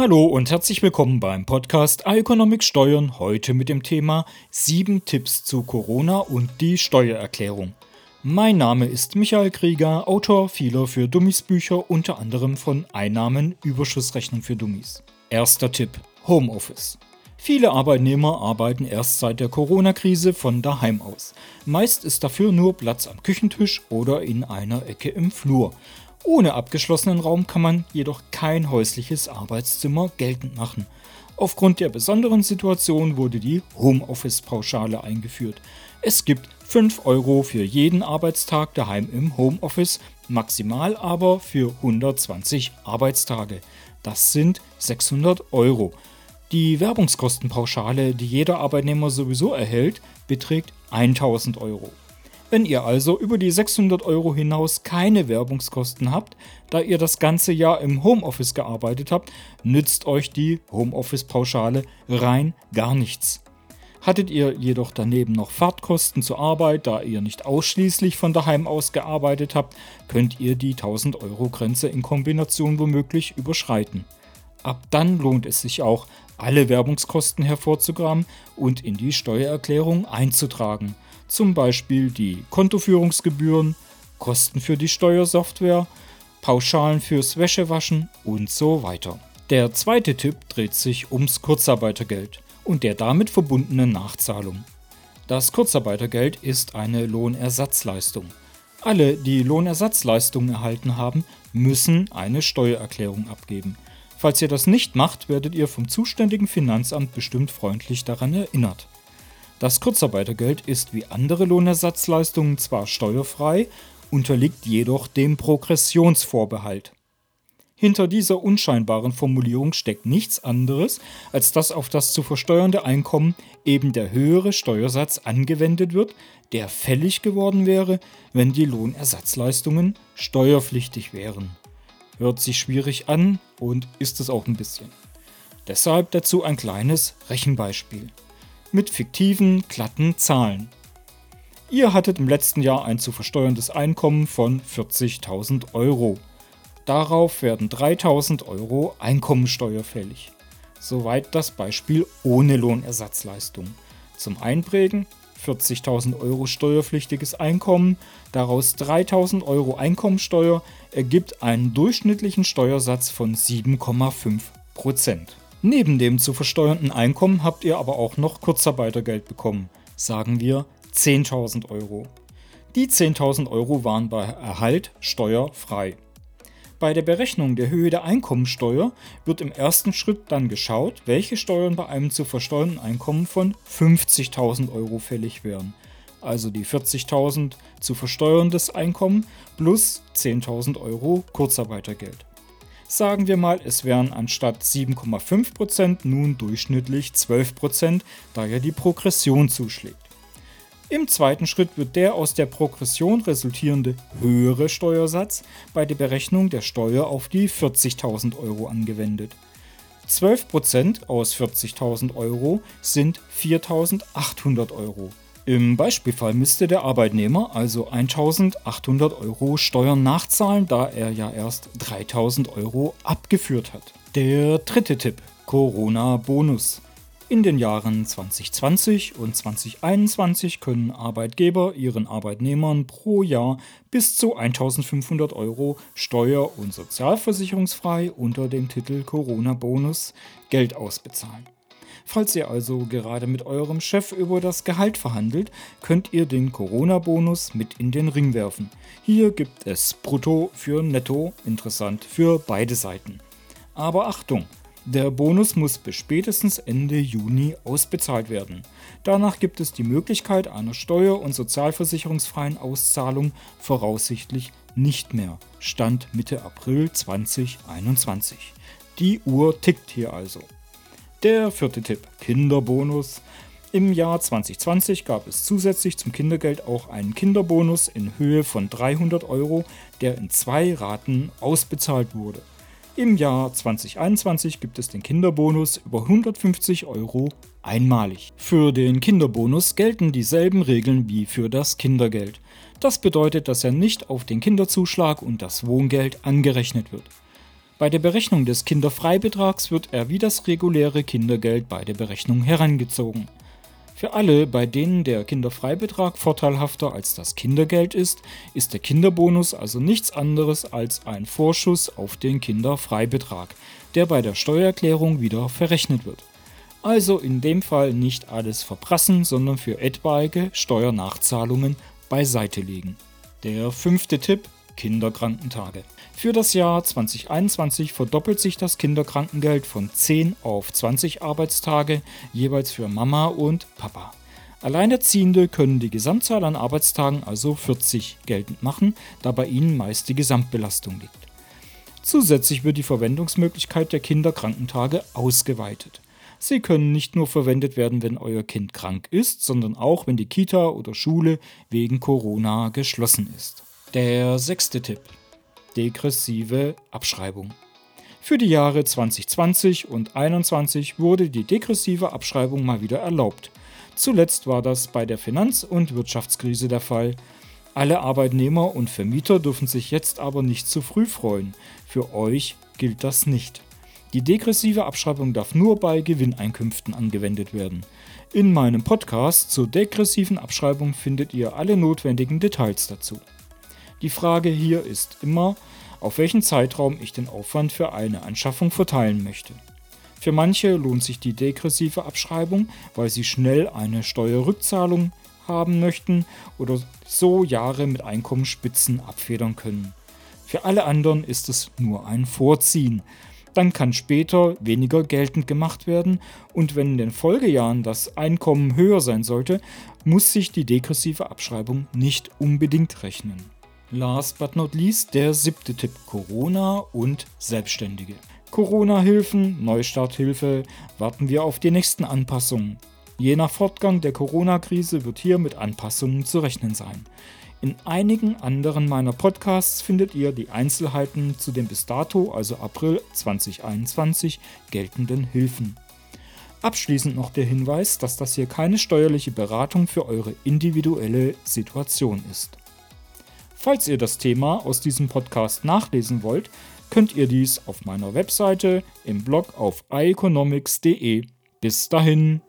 Hallo und herzlich willkommen beim Podcast Economic Steuern, heute mit dem Thema 7 Tipps zu Corona und die Steuererklärung. Mein Name ist Michael Krieger, Autor vieler für Dummies Bücher, unter anderem von Einnahmen Überschussrechnung für Dummies. Erster Tipp: Homeoffice. Viele Arbeitnehmer arbeiten erst seit der Corona-Krise von daheim aus. Meist ist dafür nur Platz am Küchentisch oder in einer Ecke im Flur. Ohne abgeschlossenen Raum kann man jedoch kein häusliches Arbeitszimmer geltend machen. Aufgrund der besonderen Situation wurde die Homeoffice-Pauschale eingeführt. Es gibt 5 Euro für jeden Arbeitstag daheim im Homeoffice, maximal aber für 120 Arbeitstage. Das sind 600 Euro. Die Werbungskostenpauschale, die jeder Arbeitnehmer sowieso erhält, beträgt 1000 Euro. Wenn ihr also über die 600 Euro hinaus keine Werbungskosten habt, da ihr das ganze Jahr im Homeoffice gearbeitet habt, nützt euch die Homeoffice-Pauschale rein gar nichts. Hattet ihr jedoch daneben noch Fahrtkosten zur Arbeit, da ihr nicht ausschließlich von daheim aus gearbeitet habt, könnt ihr die 1000 Euro Grenze in Kombination womöglich überschreiten. Ab dann lohnt es sich auch, alle Werbungskosten hervorzugraben und in die Steuererklärung einzutragen. Zum Beispiel die Kontoführungsgebühren, Kosten für die Steuersoftware, Pauschalen fürs Wäschewaschen und so weiter. Der zweite Tipp dreht sich ums Kurzarbeitergeld und der damit verbundene Nachzahlung. Das Kurzarbeitergeld ist eine Lohnersatzleistung. Alle, die Lohnersatzleistungen erhalten haben, müssen eine Steuererklärung abgeben. Falls ihr das nicht macht, werdet ihr vom zuständigen Finanzamt bestimmt freundlich daran erinnert. Das Kurzarbeitergeld ist wie andere Lohnersatzleistungen zwar steuerfrei, unterliegt jedoch dem Progressionsvorbehalt. Hinter dieser unscheinbaren Formulierung steckt nichts anderes, als dass auf das zu versteuernde Einkommen eben der höhere Steuersatz angewendet wird, der fällig geworden wäre, wenn die Lohnersatzleistungen steuerpflichtig wären. Hört sich schwierig an und ist es auch ein bisschen. Deshalb dazu ein kleines Rechenbeispiel mit fiktiven, glatten Zahlen. Ihr hattet im letzten Jahr ein zu versteuerndes Einkommen von 40.000 Euro. Darauf werden 3.000 Euro Einkommensteuer fällig. Soweit das Beispiel ohne Lohnersatzleistung. Zum Einprägen 40.000 Euro steuerpflichtiges Einkommen, daraus 3.000 Euro Einkommensteuer ergibt einen durchschnittlichen Steuersatz von 7,5 Prozent. Neben dem zu versteuernden Einkommen habt ihr aber auch noch Kurzarbeitergeld bekommen, sagen wir 10.000 Euro. Die 10.000 Euro waren bei Erhalt steuerfrei. Bei der Berechnung der Höhe der Einkommensteuer wird im ersten Schritt dann geschaut, welche Steuern bei einem zu versteuernden Einkommen von 50.000 Euro fällig wären. Also die 40.000 zu versteuerndes Einkommen plus 10.000 Euro Kurzarbeitergeld. Sagen wir mal, es wären anstatt 7,5% nun durchschnittlich 12%, da ja die Progression zuschlägt. Im zweiten Schritt wird der aus der Progression resultierende höhere Steuersatz bei der Berechnung der Steuer auf die 40.000 Euro angewendet. 12% aus 40.000 Euro sind 4.800 Euro. Im Beispielfall müsste der Arbeitnehmer also 1.800 Euro Steuern nachzahlen, da er ja erst 3.000 Euro abgeführt hat. Der dritte Tipp: Corona-Bonus. In den Jahren 2020 und 2021 können Arbeitgeber ihren Arbeitnehmern pro Jahr bis zu 1500 Euro steuer- und sozialversicherungsfrei unter dem Titel Corona-Bonus Geld ausbezahlen. Falls ihr also gerade mit eurem Chef über das Gehalt verhandelt, könnt ihr den Corona-Bonus mit in den Ring werfen. Hier gibt es Brutto für Netto, interessant für beide Seiten. Aber Achtung! Der Bonus muss bis spätestens Ende Juni ausbezahlt werden. Danach gibt es die Möglichkeit einer steuer- und sozialversicherungsfreien Auszahlung voraussichtlich nicht mehr. Stand Mitte April 2021. Die Uhr tickt hier also. Der vierte Tipp, Kinderbonus. Im Jahr 2020 gab es zusätzlich zum Kindergeld auch einen Kinderbonus in Höhe von 300 Euro, der in zwei Raten ausbezahlt wurde. Im Jahr 2021 gibt es den Kinderbonus über 150 Euro einmalig. Für den Kinderbonus gelten dieselben Regeln wie für das Kindergeld. Das bedeutet, dass er nicht auf den Kinderzuschlag und das Wohngeld angerechnet wird. Bei der Berechnung des Kinderfreibetrags wird er wie das reguläre Kindergeld bei der Berechnung herangezogen. Für alle, bei denen der Kinderfreibetrag vorteilhafter als das Kindergeld ist, ist der Kinderbonus also nichts anderes als ein Vorschuss auf den Kinderfreibetrag, der bei der Steuererklärung wieder verrechnet wird. Also in dem Fall nicht alles verprassen, sondern für etwaige Steuernachzahlungen beiseite legen. Der fünfte Tipp Kinderkrankentage. Für das Jahr 2021 verdoppelt sich das Kinderkrankengeld von 10 auf 20 Arbeitstage, jeweils für Mama und Papa. Alleinerziehende können die Gesamtzahl an Arbeitstagen also 40 geltend machen, da bei ihnen meist die Gesamtbelastung liegt. Zusätzlich wird die Verwendungsmöglichkeit der Kinderkrankentage ausgeweitet. Sie können nicht nur verwendet werden, wenn euer Kind krank ist, sondern auch, wenn die Kita oder Schule wegen Corona geschlossen ist. Der sechste Tipp. Degressive Abschreibung. Für die Jahre 2020 und 2021 wurde die degressive Abschreibung mal wieder erlaubt. Zuletzt war das bei der Finanz- und Wirtschaftskrise der Fall. Alle Arbeitnehmer und Vermieter dürfen sich jetzt aber nicht zu früh freuen. Für euch gilt das nicht. Die degressive Abschreibung darf nur bei Gewinneinkünften angewendet werden. In meinem Podcast zur degressiven Abschreibung findet ihr alle notwendigen Details dazu. Die Frage hier ist immer, auf welchen Zeitraum ich den Aufwand für eine Anschaffung verteilen möchte. Für manche lohnt sich die degressive Abschreibung, weil sie schnell eine Steuerrückzahlung haben möchten oder so Jahre mit Einkommensspitzen abfedern können. Für alle anderen ist es nur ein Vorziehen. Dann kann später weniger geltend gemacht werden und wenn in den Folgejahren das Einkommen höher sein sollte, muss sich die degressive Abschreibung nicht unbedingt rechnen. Last but not least der siebte Tipp Corona und Selbstständige. Corona-Hilfen, Neustarthilfe, warten wir auf die nächsten Anpassungen. Je nach Fortgang der Corona-Krise wird hier mit Anpassungen zu rechnen sein. In einigen anderen meiner Podcasts findet ihr die Einzelheiten zu den bis dato, also April 2021, geltenden Hilfen. Abschließend noch der Hinweis, dass das hier keine steuerliche Beratung für eure individuelle Situation ist. Falls ihr das Thema aus diesem Podcast nachlesen wollt, könnt ihr dies auf meiner Webseite im Blog auf ieconomics.de. Bis dahin.